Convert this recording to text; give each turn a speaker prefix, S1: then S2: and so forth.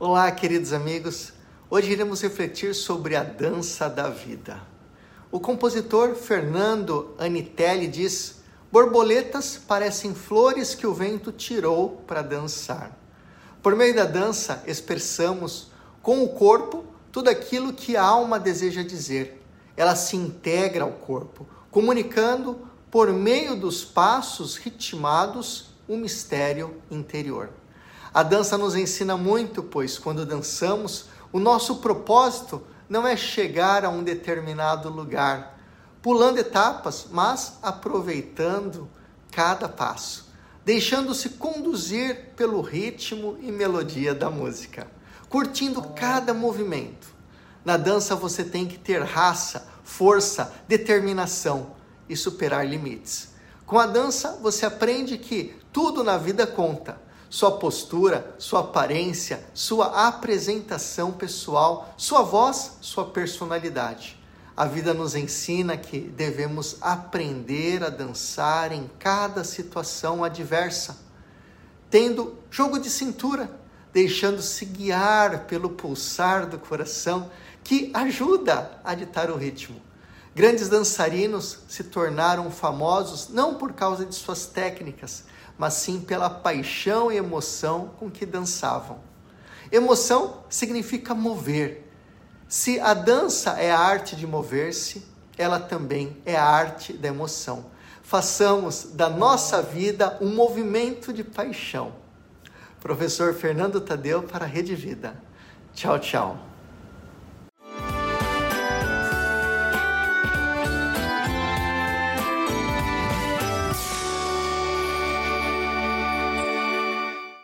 S1: Olá, queridos amigos. Hoje iremos refletir sobre a dança da vida. O compositor Fernando Anitelli diz: Borboletas parecem flores que o vento tirou para dançar. Por meio da dança, expressamos com o corpo tudo aquilo que a alma deseja dizer. Ela se integra ao corpo, comunicando por meio dos passos ritmados o mistério interior. A dança nos ensina muito, pois quando dançamos, o nosso propósito não é chegar a um determinado lugar, pulando etapas, mas aproveitando cada passo, deixando-se conduzir pelo ritmo e melodia da música, curtindo cada movimento. Na dança você tem que ter raça, força, determinação e superar limites. Com a dança você aprende que tudo na vida conta sua postura, sua aparência, sua apresentação pessoal, sua voz, sua personalidade. A vida nos ensina que devemos aprender a dançar em cada situação adversa, tendo jogo de cintura, deixando-se guiar pelo pulsar do coração que ajuda a ditar o ritmo. Grandes dançarinos se tornaram famosos não por causa de suas técnicas, mas sim pela paixão e emoção com que dançavam. Emoção significa mover. Se a dança é a arte de mover-se, ela também é a arte da emoção. Façamos da nossa vida um movimento de paixão. Professor Fernando Tadeu para a Rede Vida. Tchau, tchau.